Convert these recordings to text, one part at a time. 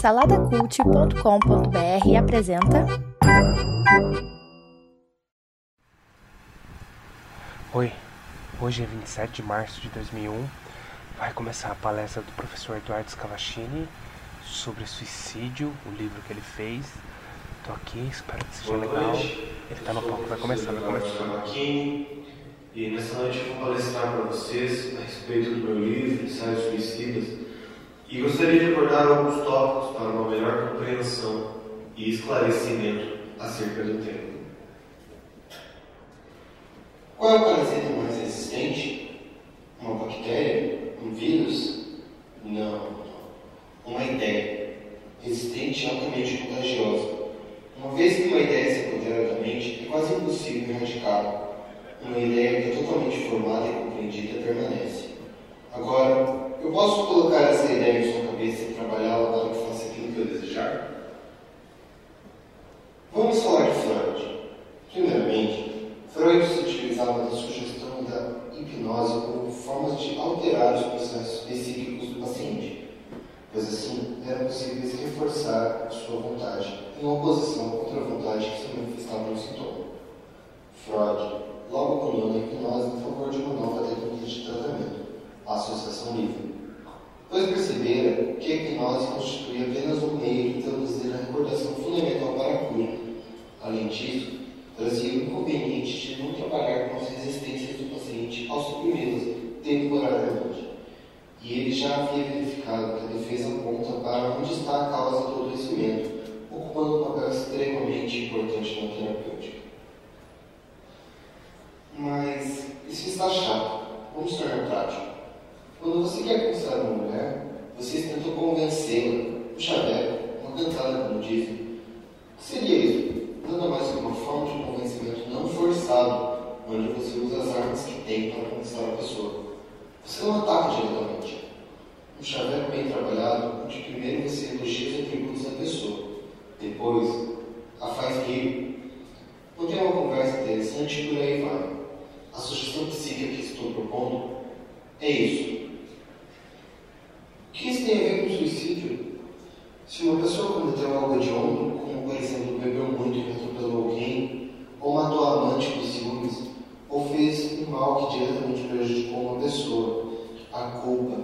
Saladacult.com.br apresenta. Oi, hoje é 27 de março de 2001. Vai começar a palestra do professor Eduardo Scavachini sobre suicídio, o livro que ele fez. Tô aqui, espero que seja Boa legal. noite. Ele tá no palco, vai começar, vai começar. Eduardo Cavaquini, E nessa noite eu vou palestrar para vocês a respeito do meu livro, Ensaios Suicidas. E gostaria de abordar alguns tópicos para uma melhor compreensão e esclarecimento acerca do tema. Qual é o parasita mais resistente? Uma bactéria? Um vírus? Não. Uma ideia. Resistente e altamente contagiosa. Uma vez que uma ideia se apodera da mente, é quase impossível erradicá-la. Uma ideia que é totalmente formada e compreendida permanece. Agora, eu posso colocar essa ideia em sua cabeça e trabalhá-la para que faça aquilo que eu desejar? Vamos falar de Freud. Primeiramente, Freud se utilizava da sugestão da hipnose como formas de alterar os processos psíquicos do paciente, pois assim era possível reforçar sua vontade, em oposição contra a vontade que se manifestava no sintoma. Freud logo cunhou na hipnose em favor de uma nova técnica de tratamento, a associação livre, pois percebera que a hipnose constituía apenas um meio de introduzir a recordação fundamental para a cura. Além disso, trazia o inconveniente de não trabalhar com as resistências do paciente ao suprimi-las temporariamente. E ele já havia verificado que a defesa aponta para onde está a causa do adoecimento, ocupando um papel extremamente importante na terapêutica. Mas isso está chato. Vamos tornar prático. Quando você quer conquistar uma mulher, você tentou um chaveco, uma cantada, como dizem. O que seria isso? Nada mais que uma forma de convencimento não forçado, onde você usa as armas que tem para conquistar a pessoa. Você não ataca diretamente. Um chaveco bem trabalhado, onde primeiro você elogia os atributos da pessoa, depois a faz rir. Não tem uma conversa interessante e por aí vai. A sugestão psíquica que estou propondo é isso. O que isso tem a ver com suicídio? Se uma pessoa cometeu algo hediondo, como por exemplo bebeu muito e atropelou alguém, ou matou a amante por ciúmes, ou fez um mal que diretamente prejudicou uma pessoa, a culpa,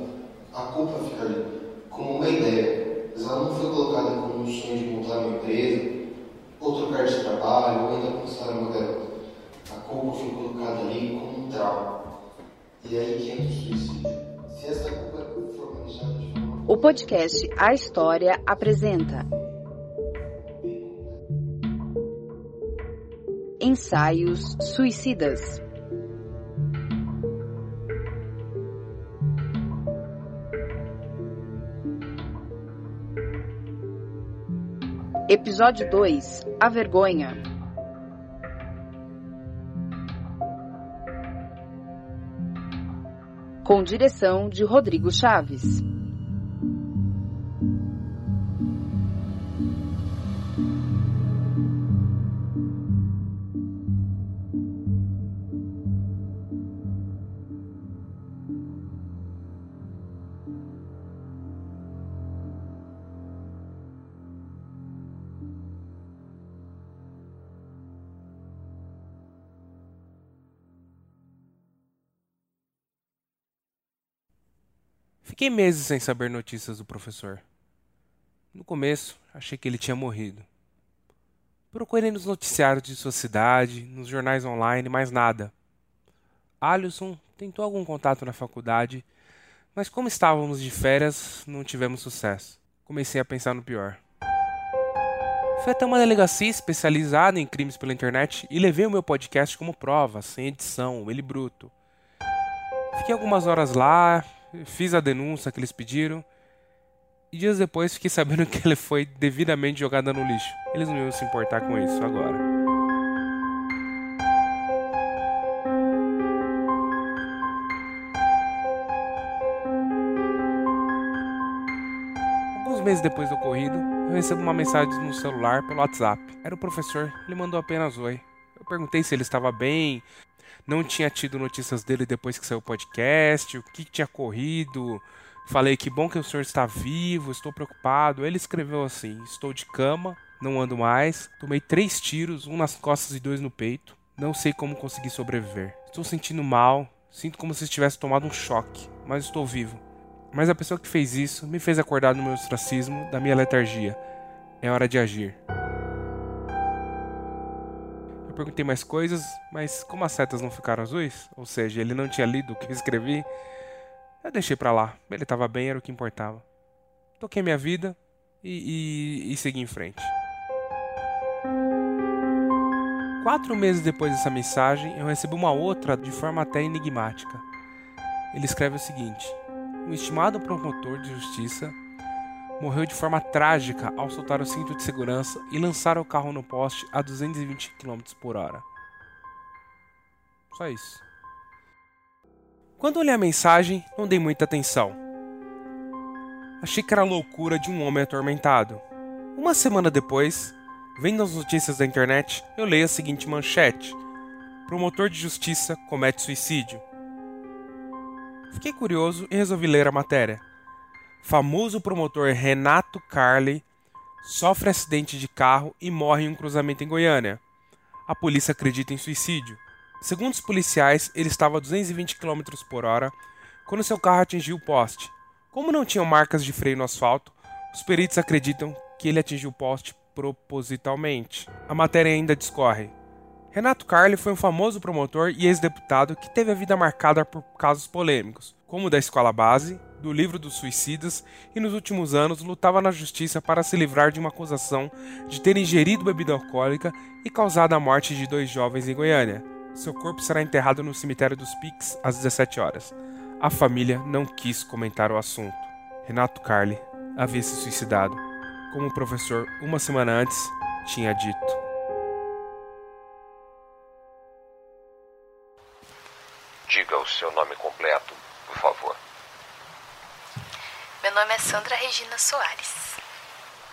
a culpa fica ali, como uma ideia, mas ela não foi colocada como um sonho de montar uma empresa, ou trocar de trabalho, ou ainda. A culpa foi colocada ali como um trauma. E é aí que entra o suicídio. Se essa culpa for manejada de O podcast A História apresenta Ensaios Suicidas. Episódio 2 A Vergonha. Com direção de Rodrigo Chaves. Fiquei meses sem saber notícias do professor. No começo, achei que ele tinha morrido. Procurei nos noticiários de sua cidade, nos jornais online, mas nada. Alisson tentou algum contato na faculdade, mas como estávamos de férias, não tivemos sucesso. Comecei a pensar no pior. Fui até uma delegacia especializada em crimes pela internet e levei o meu podcast como prova, sem edição, ele bruto. Fiquei algumas horas lá, fiz a denúncia que eles pediram e dias depois fiquei sabendo que ele foi devidamente jogado no lixo. Eles não iam se importar com isso agora. Alguns meses depois do ocorrido, eu recebo uma mensagem no celular pelo WhatsApp. Era o professor, ele mandou apenas oi. Eu perguntei se ele estava bem, não tinha tido notícias dele depois que saiu o podcast, o que tinha corrido. Falei que bom que o senhor está vivo, estou preocupado. Ele escreveu assim: Estou de cama, não ando mais. Tomei três tiros, um nas costas e dois no peito. Não sei como consegui sobreviver. Estou sentindo mal, sinto como se estivesse tomado um choque, mas estou vivo. Mas a pessoa que fez isso me fez acordar do meu ostracismo, da minha letargia. É hora de agir. Perguntei mais coisas, mas como as setas não ficaram azuis, ou seja, ele não tinha lido o que eu escrevi, eu deixei pra lá. Ele estava bem, era o que importava. Toquei minha vida e, e, e segui em frente. Quatro meses depois dessa mensagem, eu recebi uma outra de forma até enigmática. Ele escreve o seguinte: Um estimado promotor de justiça morreu de forma trágica ao soltar o cinto de segurança e lançar o carro no poste a 220 km por hora. Só isso. Quando olhei a mensagem, não dei muita atenção. Achei que era a loucura de um homem atormentado. Uma semana depois, vendo as notícias da internet, eu leio a seguinte manchete: Promotor de justiça comete suicídio. Fiquei curioso e resolvi ler a matéria. Famoso promotor Renato Carli sofre acidente de carro e morre em um cruzamento em Goiânia. A polícia acredita em suicídio. Segundo os policiais, ele estava a 220 km por hora quando seu carro atingiu o poste. Como não tinham marcas de freio no asfalto, os peritos acreditam que ele atingiu o poste propositalmente. A matéria ainda discorre. Renato Carli foi um famoso promotor e ex-deputado que teve a vida marcada por casos polêmicos, como o da escola base, do livro dos suicidas e nos últimos anos lutava na justiça para se livrar de uma acusação de ter ingerido bebida alcoólica e causado a morte de dois jovens em Goiânia. Seu corpo será enterrado no cemitério dos Pics às 17 horas. A família não quis comentar o assunto. Renato Carli havia se suicidado, como o professor, uma semana antes, tinha dito. Diga o seu nome completo, por favor. Meu nome é Sandra Regina Soares.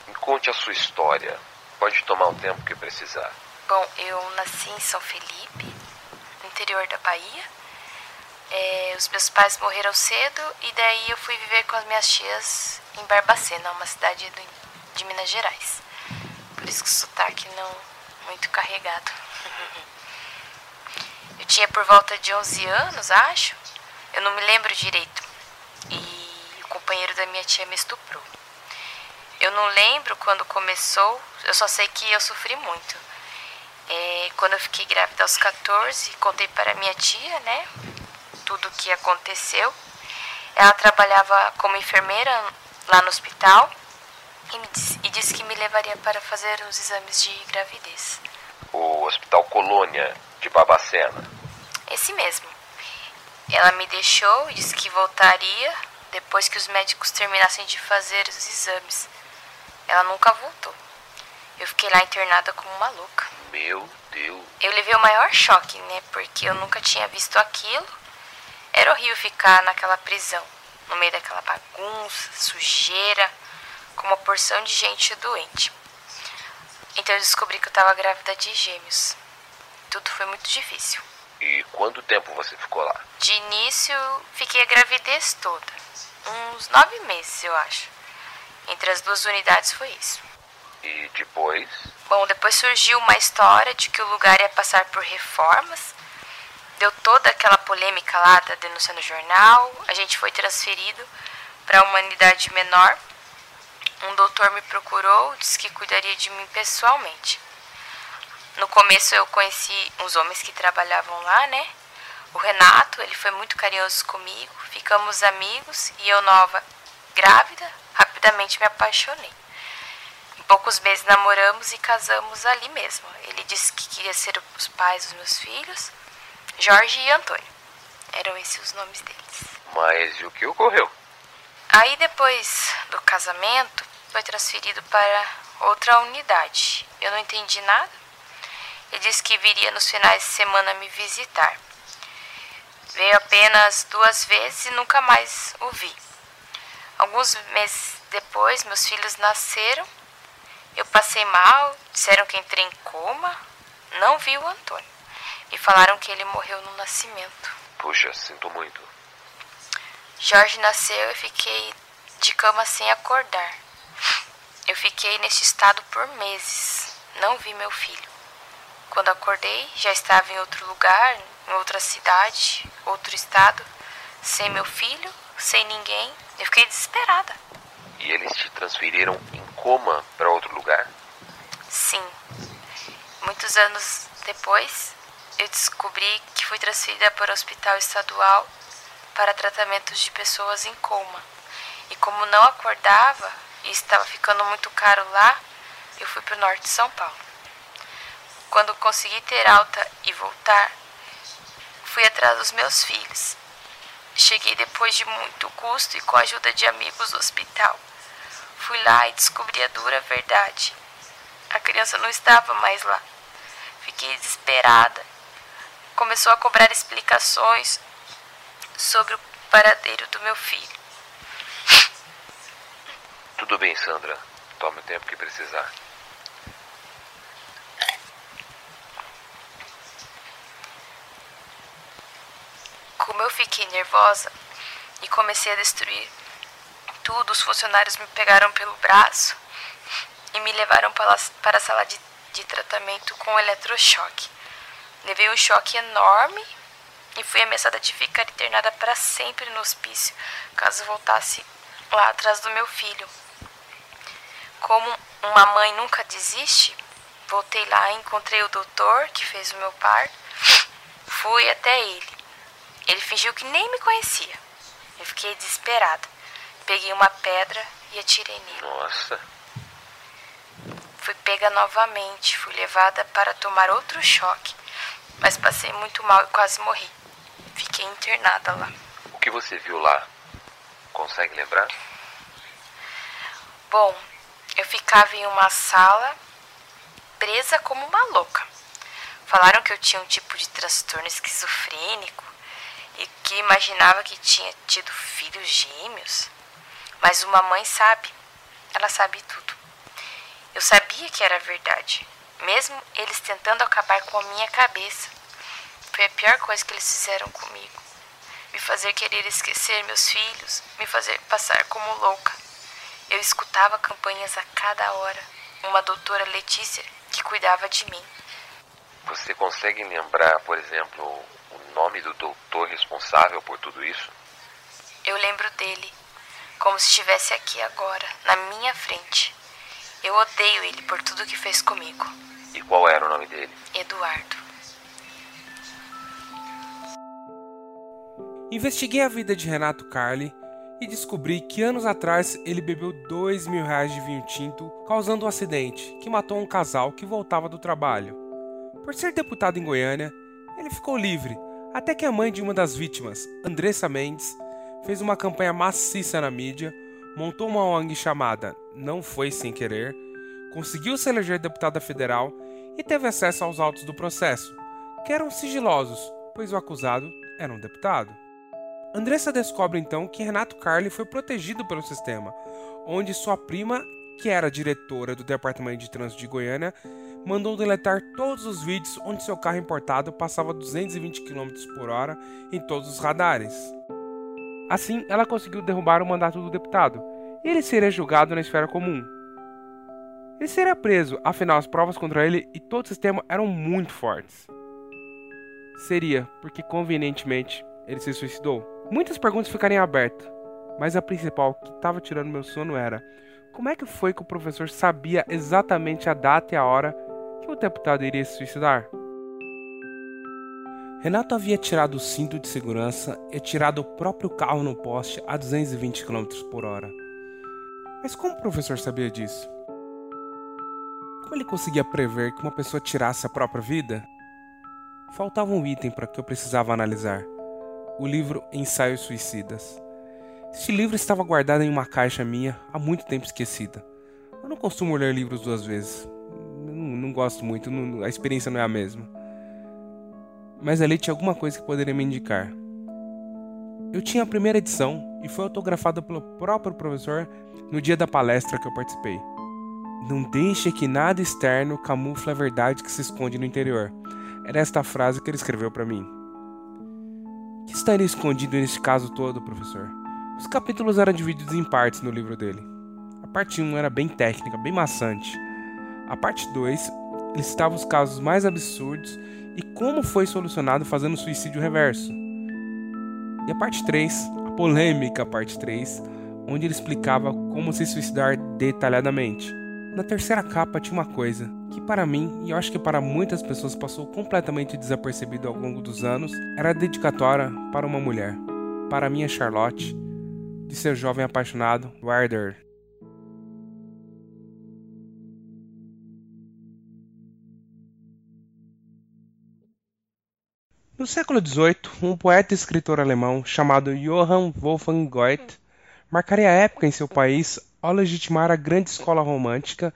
Me conte a sua história. Pode tomar o tempo que precisar. Bom, eu nasci em São Felipe, interior da Bahia. É, os meus pais morreram cedo e daí eu fui viver com as minhas tias em Barbacena, uma cidade do, de Minas Gerais. Por isso que o sotaque não muito carregado. Eu tinha por volta de 11 anos, acho. Eu não me lembro direito. Companheiro da minha tia me estuprou. Eu não lembro quando começou, eu só sei que eu sofri muito. É, quando eu fiquei grávida aos 14, contei para minha tia, né? Tudo o que aconteceu. Ela trabalhava como enfermeira lá no hospital e, me disse, e disse que me levaria para fazer os exames de gravidez. O Hospital Colônia de Babacena. Esse mesmo. Ela me deixou e disse que voltaria depois que os médicos terminassem de fazer os exames. Ela nunca voltou. Eu fiquei lá internada como uma louca. Meu Deus. Eu levei o maior choque, né? Porque eu nunca tinha visto aquilo. Era horrível ficar naquela prisão, no meio daquela bagunça, sujeira, com uma porção de gente doente. Então eu descobri que eu estava grávida de gêmeos. Tudo foi muito difícil. E quanto tempo você ficou lá? De início, fiquei a gravidez toda. Uns nove meses, eu acho. Entre as duas unidades foi isso. E depois? Bom, depois surgiu uma história de que o lugar ia passar por reformas. Deu toda aquela polêmica lá da denúncia no jornal. A gente foi transferido para uma unidade menor. Um doutor me procurou, disse que cuidaria de mim pessoalmente. No começo eu conheci uns homens que trabalhavam lá, né? O Renato, ele foi muito carinhoso comigo, ficamos amigos e eu nova, grávida, rapidamente me apaixonei. Em poucos meses namoramos e casamos ali mesmo. Ele disse que queria ser os pais dos meus filhos, Jorge e Antônio. Eram esses os nomes deles. Mas e o que ocorreu? Aí depois do casamento, foi transferido para outra unidade. Eu não entendi nada. Ele disse que viria nos finais de semana me visitar. Veio apenas duas vezes e nunca mais o vi. Alguns meses depois, meus filhos nasceram. Eu passei mal, disseram que entrei em coma. Não vi o Antônio. Me falaram que ele morreu no nascimento. Puxa, sinto muito. Jorge nasceu e fiquei de cama sem acordar. Eu fiquei neste estado por meses. Não vi meu filho. Quando acordei, já estava em outro lugar, em outra cidade, outro estado, sem meu filho, sem ninguém. Eu fiquei desesperada. E eles te transferiram em coma para outro lugar? Sim. Muitos anos depois, eu descobri que fui transferida para o hospital estadual para tratamentos de pessoas em coma. E como não acordava e estava ficando muito caro lá, eu fui para o norte de São Paulo. Quando consegui ter alta e voltar, fui atrás dos meus filhos. Cheguei depois de muito custo e com a ajuda de amigos do hospital. Fui lá e descobri a dura verdade. A criança não estava mais lá. Fiquei desesperada. Começou a cobrar explicações sobre o paradeiro do meu filho. Tudo bem, Sandra. Tome o tempo que precisar. Eu fiquei nervosa e comecei a destruir tudo, os funcionários me pegaram pelo braço e me levaram para a sala de, de tratamento com eletrochoque. Levei um choque enorme e fui ameaçada de ficar internada para sempre no hospício caso voltasse lá atrás do meu filho. Como uma mãe nunca desiste, voltei lá encontrei o doutor que fez o meu parto. Fui até ele. Ele fingiu que nem me conhecia. Eu fiquei desesperada. Peguei uma pedra e atirei nele. Nossa. Fui pega novamente, fui levada para tomar outro choque, mas passei muito mal e quase morri. Fiquei internada lá. O que você viu lá? Consegue lembrar? Bom, eu ficava em uma sala presa como uma louca. Falaram que eu tinha um tipo de transtorno esquizofrênico e que imaginava que tinha tido filhos gêmeos. Mas uma mãe sabe, ela sabe tudo. Eu sabia que era verdade, mesmo eles tentando acabar com a minha cabeça. Foi a pior coisa que eles fizeram comigo. Me fazer querer esquecer meus filhos, me fazer passar como louca. Eu escutava campanhas a cada hora. Uma doutora Letícia que cuidava de mim. Você consegue lembrar, por exemplo, nome do doutor responsável por tudo isso? Eu lembro dele, como se estivesse aqui agora, na minha frente. Eu odeio ele por tudo que fez comigo. E qual era o nome dele? Eduardo. Investiguei a vida de Renato Carli e descobri que anos atrás ele bebeu dois mil reais de vinho tinto, causando um acidente que matou um casal que voltava do trabalho. Por ser deputado em Goiânia, ele ficou livre, até que a mãe de uma das vítimas, Andressa Mendes, fez uma campanha maciça na mídia, montou uma ONG chamada Não Foi Sem Querer, conseguiu se eleger deputada federal e teve acesso aos autos do processo, que eram sigilosos, pois o acusado era um deputado. Andressa descobre então que Renato Carli foi protegido pelo sistema, onde sua prima, que era diretora do Departamento de Trânsito de Goiânia, mandou deletar todos os vídeos onde seu carro importado passava 220 km por hora em todos os radares. Assim, ela conseguiu derrubar o mandato do deputado, e ele seria julgado na esfera comum. Ele seria preso, afinal as provas contra ele e todo o sistema eram muito fortes. Seria, porque convenientemente ele se suicidou. Muitas perguntas ficariam abertas, mas a principal que estava tirando meu sono era: como é que foi que o professor sabia exatamente a data e a hora que o deputado iria se suicidar? Renato havia tirado o cinto de segurança e tirado o próprio carro no poste a 220 km por hora. Mas como o professor sabia disso? Como ele conseguia prever que uma pessoa tirasse a própria vida? Faltava um item para que eu precisava analisar: o livro Ensaios Suicidas. Este livro estava guardado em uma caixa minha há muito tempo esquecida. Eu não costumo ler livros duas vezes. Gosto muito, não, a experiência não é a mesma mas ali tinha alguma coisa que poderia me indicar. Eu tinha a primeira edição e foi autografada pelo próprio professor no dia da palestra que eu participei. Não deixe que nada externo camufle a verdade que se esconde no interior. Era esta frase que ele escreveu para mim. O que estaria escondido neste caso todo, professor? Os capítulos eram divididos em partes no livro dele. A parte 1 era bem técnica, bem maçante. A parte 2 listava os casos mais absurdos e como foi solucionado fazendo suicídio reverso. E a parte 3, a polêmica parte 3, onde ele explicava como se suicidar detalhadamente. Na terceira capa tinha uma coisa que para mim, e eu acho que para muitas pessoas passou completamente desapercebido ao longo dos anos, era a dedicatória para uma mulher, para minha Charlotte, de seu jovem apaixonado, Wilder. No século XVIII, um poeta e escritor alemão chamado Johann Wolfgang Goethe marcaria a época em seu país ao legitimar a grande escola romântica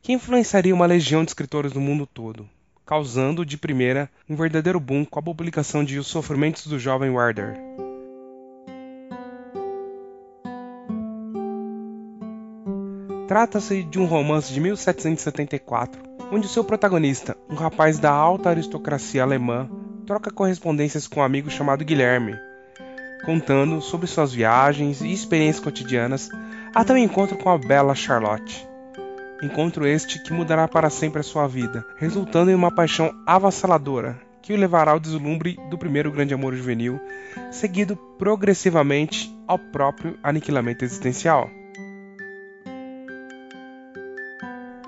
que influenciaria uma legião de escritores no mundo todo, causando, de primeira, um verdadeiro boom com a publicação de Os Sofrimentos do Jovem Werther. Trata-se de um romance de 1774, onde seu protagonista, um rapaz da alta aristocracia alemã, troca correspondências com um amigo chamado Guilherme, contando sobre suas viagens e experiências cotidianas até o encontro com a bela Charlotte. Encontro este que mudará para sempre a sua vida, resultando em uma paixão avassaladora que o levará ao deslumbre do primeiro grande amor juvenil, seguido progressivamente ao próprio aniquilamento existencial.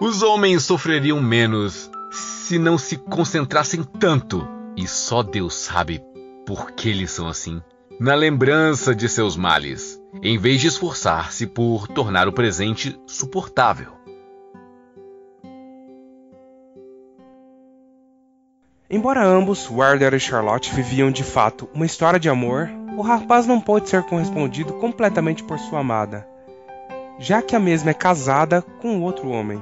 Os homens sofreriam menos se não se concentrassem tanto, e só Deus sabe por que eles são assim, na lembrança de seus males, em vez de esforçar-se por tornar o presente suportável. Embora ambos, Warder e Charlotte, viviam de fato uma história de amor, o rapaz não pôde ser correspondido completamente por sua amada, já que a mesma é casada com outro homem.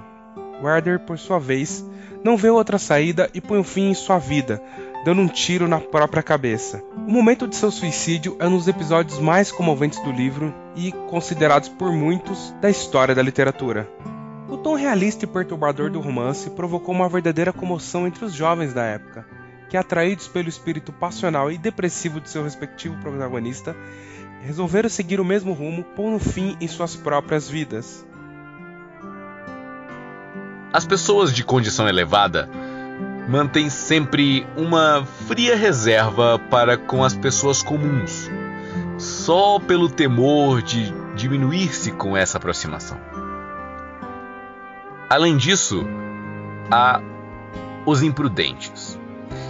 Werder, por sua vez, não vê outra saída e põe um fim em sua vida, dando um tiro na própria cabeça. O momento de seu suicídio é um dos episódios mais comoventes do livro e considerados por muitos da história da literatura. O tom realista e perturbador do romance provocou uma verdadeira comoção entre os jovens da época, que, atraídos pelo espírito passional e depressivo de seu respectivo protagonista, resolveram seguir o mesmo rumo, pondo fim em suas próprias vidas. As pessoas de condição elevada mantêm sempre uma fria reserva para com as pessoas comuns, só pelo temor de diminuir-se com essa aproximação. Além disso, há os imprudentes,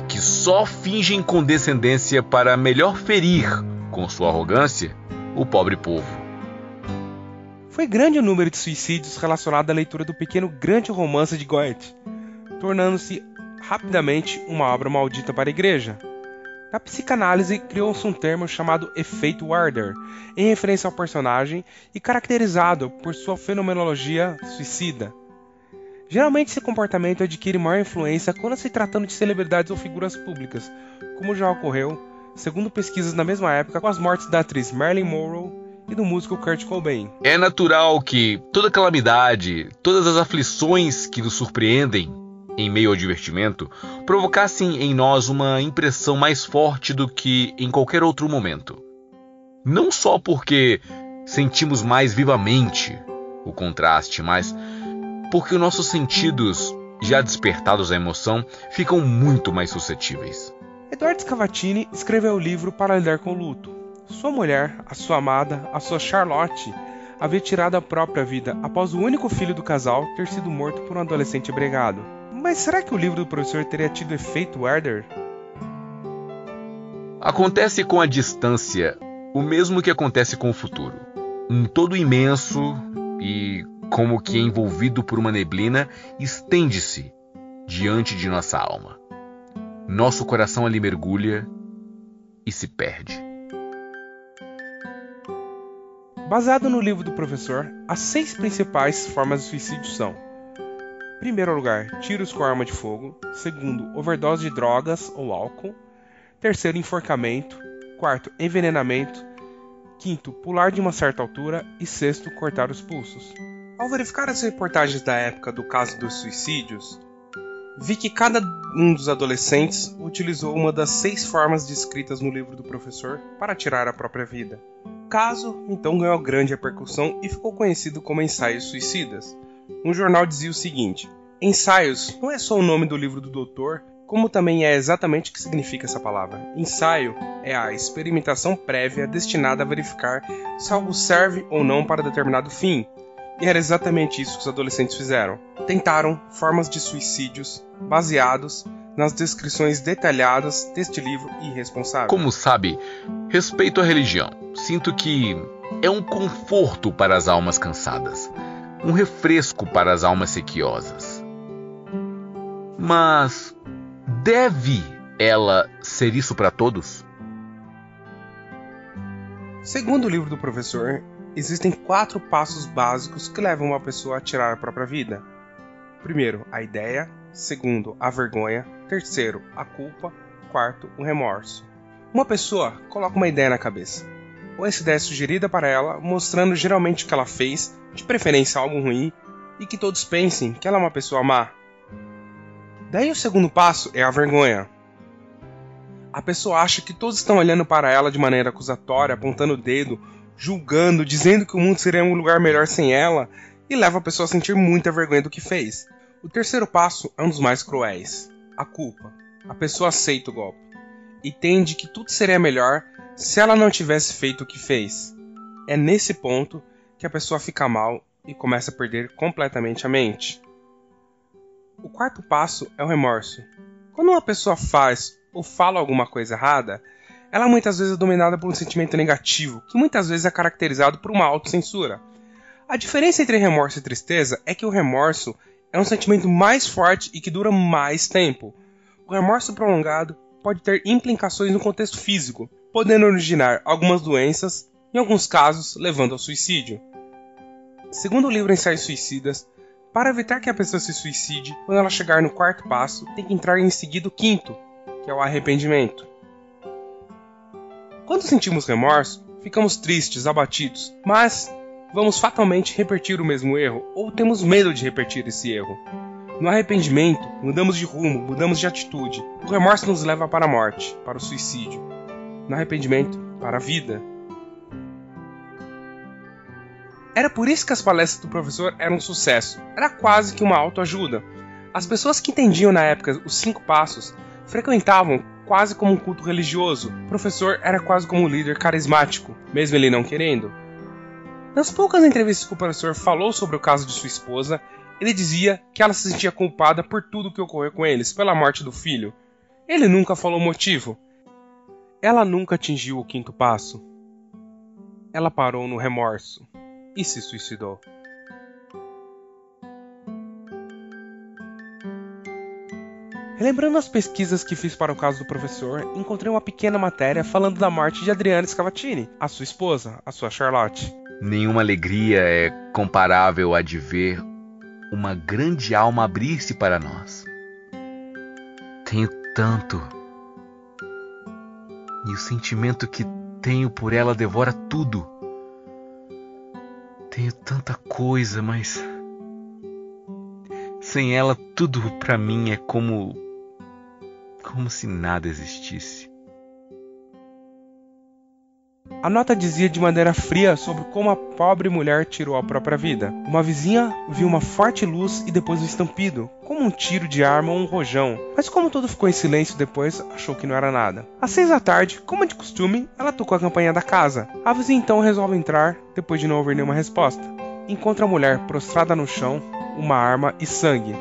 que só fingem condescendência para melhor ferir, com sua arrogância, o pobre povo. Foi grande o número de suicídios relacionado à leitura do pequeno grande romance de Goethe, tornando-se rapidamente uma obra maldita para a igreja. Na psicanálise, criou-se um termo chamado efeito Warder, em referência ao personagem e caracterizado por sua fenomenologia suicida. Geralmente, esse comportamento adquire maior influência quando se tratando de celebridades ou figuras públicas, como já ocorreu, segundo pesquisas na mesma época, com as mortes da atriz Marilyn Monroe e do músico Kurt Cobain. É natural que toda calamidade, todas as aflições que nos surpreendem em meio ao divertimento, provocassem em nós uma impressão mais forte do que em qualquer outro momento. Não só porque sentimos mais vivamente o contraste, mas porque nossos sentidos, já despertados à emoção, ficam muito mais suscetíveis. Eduardo Scavatini escreveu o livro para lidar com o luto, sua mulher, a sua amada, a sua Charlotte, havia tirado a própria vida após o único filho do casal ter sido morto por um adolescente embriagado. Mas será que o livro do professor teria tido efeito Werder? Acontece com a distância o mesmo que acontece com o futuro. Um todo imenso e, como que envolvido por uma neblina, estende-se diante de nossa alma. Nosso coração ali mergulha e se perde. Baseado no livro do professor, as seis principais formas de suicídio são: primeiro lugar, tiros com arma de fogo; segundo, overdose de drogas ou álcool; terceiro, enforcamento; quarto, envenenamento; quinto, pular de uma certa altura e sexto, cortar os pulsos. Ao verificar as reportagens da época do caso dos suicídios, vi que cada um dos adolescentes utilizou uma das seis formas descritas no livro do professor para tirar a própria vida. O caso então ganhou grande repercussão e ficou conhecido como Ensaios Suicidas. Um jornal dizia o seguinte: Ensaios não é só o nome do livro do doutor, como também é exatamente o que significa essa palavra. Ensaio é a experimentação prévia destinada a verificar se algo serve ou não para determinado fim. E era exatamente isso que os adolescentes fizeram. Tentaram formas de suicídios baseados nas descrições detalhadas deste livro irresponsável. Como sabe, respeito à religião. Sinto que é um conforto para as almas cansadas, um refresco para as almas sequiosas. Mas deve ela ser isso para todos? Segundo o livro do professor, existem quatro passos básicos que levam uma pessoa a tirar a própria vida. Primeiro, a ideia. Segundo, a vergonha. Terceiro, a culpa. Quarto, o remorso. Uma pessoa coloca uma ideia na cabeça. Ou essa ideia é sugerida para ela, mostrando geralmente o que ela fez, de preferência algo ruim, e que todos pensem que ela é uma pessoa má. Daí o segundo passo é a vergonha. A pessoa acha que todos estão olhando para ela de maneira acusatória, apontando o dedo, julgando, dizendo que o mundo seria um lugar melhor sem ela, e leva a pessoa a sentir muita vergonha do que fez. O terceiro passo é um dos mais cruéis: a culpa. A pessoa aceita o golpe. Entende que tudo seria melhor se ela não tivesse feito o que fez. É nesse ponto que a pessoa fica mal e começa a perder completamente a mente. O quarto passo é o remorso. Quando uma pessoa faz ou fala alguma coisa errada, ela muitas vezes é dominada por um sentimento negativo, que muitas vezes é caracterizado por uma autocensura. A diferença entre remorso e tristeza é que o remorso é um sentimento mais forte e que dura mais tempo. O remorso prolongado pode ter implicações no contexto físico, podendo originar algumas doenças, em alguns casos levando ao suicídio. Segundo o livro Ensaios Suicidas, para evitar que a pessoa se suicide, quando ela chegar no quarto passo, tem que entrar em seguida o quinto, que é o arrependimento. Quando sentimos remorso, ficamos tristes, abatidos, mas vamos fatalmente repetir o mesmo erro ou temos medo de repetir esse erro. No arrependimento, mudamos de rumo, mudamos de atitude. O remorso nos leva para a morte, para o suicídio. No arrependimento, para a vida. Era por isso que as palestras do professor eram um sucesso. Era quase que uma autoajuda. As pessoas que entendiam na época os cinco passos frequentavam quase como um culto religioso. O professor era quase como um líder carismático, mesmo ele não querendo. Nas poucas entrevistas que o professor falou sobre o caso de sua esposa, ele dizia que ela se sentia culpada por tudo que ocorreu com eles, pela morte do filho. Ele nunca falou motivo. Ela nunca atingiu o quinto passo. Ela parou no remorso e se suicidou. Relembrando as pesquisas que fiz para o caso do professor, encontrei uma pequena matéria falando da morte de Adriana Scavatini, a sua esposa, a sua Charlotte. Nenhuma alegria é comparável a de ver uma grande alma abrir-se para nós. Tenho tanto. E o sentimento que tenho por ela devora tudo. Tenho tanta coisa, mas sem ela tudo para mim é como como se nada existisse. A nota dizia de maneira fria sobre como a pobre mulher tirou a própria vida. Uma vizinha viu uma forte luz e depois um estampido, como um tiro de arma ou um rojão, mas como tudo ficou em silêncio depois, achou que não era nada. Às seis da tarde, como de costume, ela tocou a campainha da casa. A vizinha então resolve entrar, depois de não ouvir nenhuma resposta. Encontra a mulher prostrada no chão, uma arma e sangue.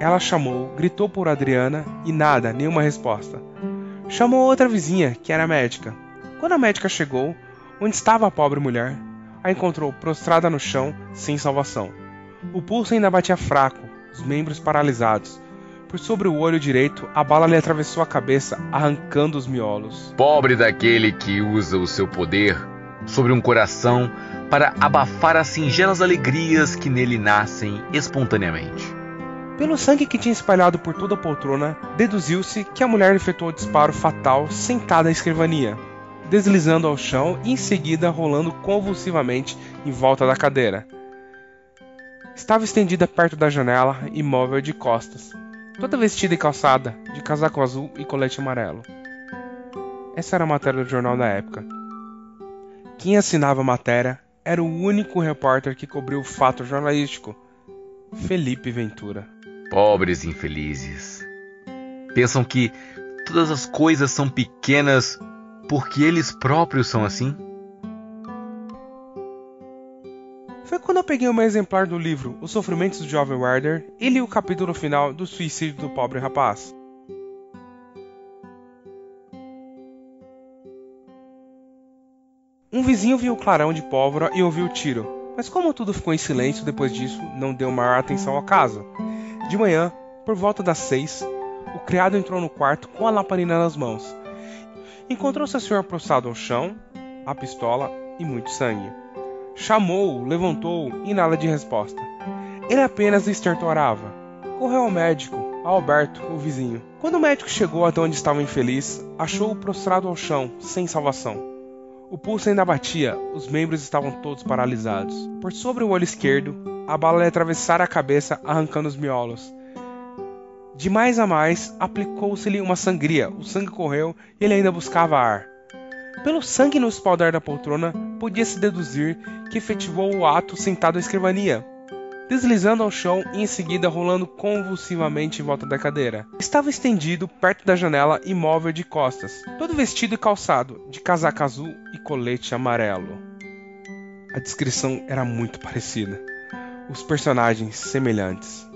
Ela chamou, gritou por Adriana e nada, nenhuma resposta. Chamou outra vizinha, que era médica. Quando a médica chegou, onde estava a pobre mulher, a encontrou prostrada no chão, sem salvação. O pulso ainda batia fraco, os membros paralisados. Por sobre o olho direito, a bala lhe atravessou a cabeça, arrancando os miolos. Pobre daquele que usa o seu poder sobre um coração para abafar as singelas alegrias que nele nascem espontaneamente. Pelo sangue que tinha espalhado por toda a poltrona, deduziu-se que a mulher efetuou o disparo fatal sentada à escrivania, deslizando ao chão e em seguida rolando convulsivamente em volta da cadeira. Estava estendida perto da janela, imóvel de costas, toda vestida e calçada, de casaco azul e colete amarelo. Essa era a matéria do jornal da época. Quem assinava a matéria era o único repórter que cobriu o fato jornalístico, Felipe Ventura. Pobres infelizes. Pensam que todas as coisas são pequenas porque eles próprios são assim? Foi quando eu peguei meu exemplar do livro Os Sofrimentos do Jovem Werder e li o capítulo final do suicídio do pobre rapaz. Um vizinho viu o clarão de pólvora e ouviu o tiro, mas como tudo ficou em silêncio depois disso, não deu maior atenção ao caso. De manhã, por volta das seis, o criado entrou no quarto com a lamparina nas mãos. Encontrou seu senhor prostrado ao chão, a pistola e muito sangue. Chamou-o, levantou-o e nada de resposta. Ele apenas estertorava. Correu ao médico, a Alberto, o vizinho. Quando o médico chegou até onde estava o infeliz, achou-o prostrado ao chão, sem salvação. O pulso ainda batia, os membros estavam todos paralisados. Por sobre o olho esquerdo, a bala lhe atravessara a cabeça, arrancando os miolos. De mais a mais, aplicou-se-lhe uma sangria, o sangue correu e ele ainda buscava ar. Pelo sangue no espaldar da poltrona, podia-se deduzir que efetivou o ato sentado à escrivania, deslizando ao chão e em seguida rolando convulsivamente em volta da cadeira. Estava estendido perto da janela, imóvel de costas, todo vestido e calçado, de casaco azul e colete amarelo. A descrição era muito parecida. Os personagens semelhantes.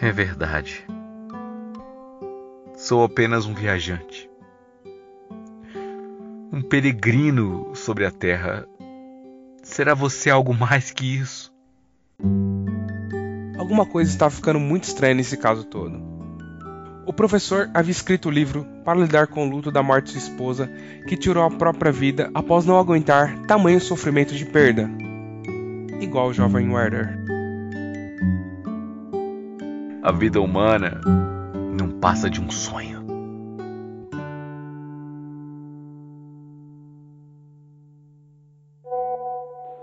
É verdade. Sou apenas um viajante. Um peregrino sobre a terra. Será você algo mais que isso? Alguma coisa estava ficando muito estranha nesse caso todo. O professor havia escrito o livro para lidar com o luto da morte de sua esposa, que tirou a própria vida após não aguentar tamanho sofrimento de perda. Igual o jovem Werder. A vida humana não passa de um sonho.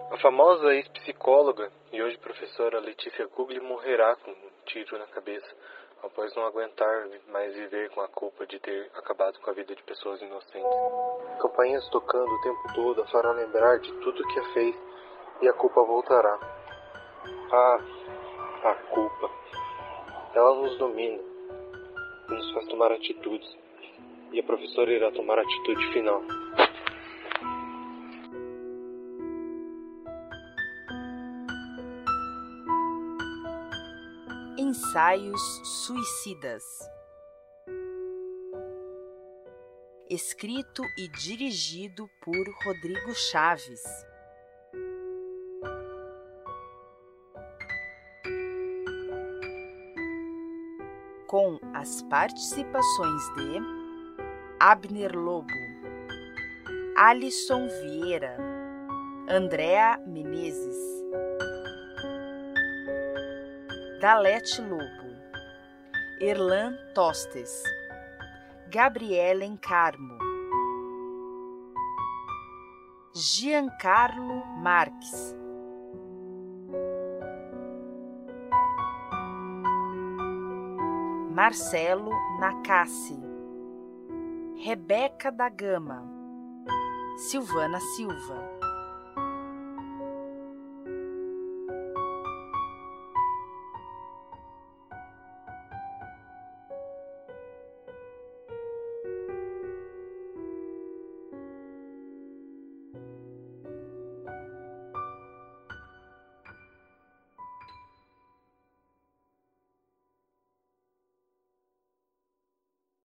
A famosa ex-psicóloga e hoje professora Letícia Kugli morrerá com um tiro na cabeça após não aguentar mais viver com a culpa de ter acabado com a vida de pessoas inocentes. Campainhas tocando o tempo todo a fará lembrar de tudo que a fez e a culpa voltará. Ah, a culpa. Ela nos domina nos faz tomar atitudes. E a professora irá tomar a atitude final. Ensaios Suicidas. Escrito e dirigido por Rodrigo Chaves. Com as participações de Abner Lobo, Alisson Vieira, Andréa Menezes. Dalete Lobo, Erlan Tostes, Gabriela Carmo, Giancarlo Marques, Marcelo Nakassi, Rebeca da Gama, Silvana Silva.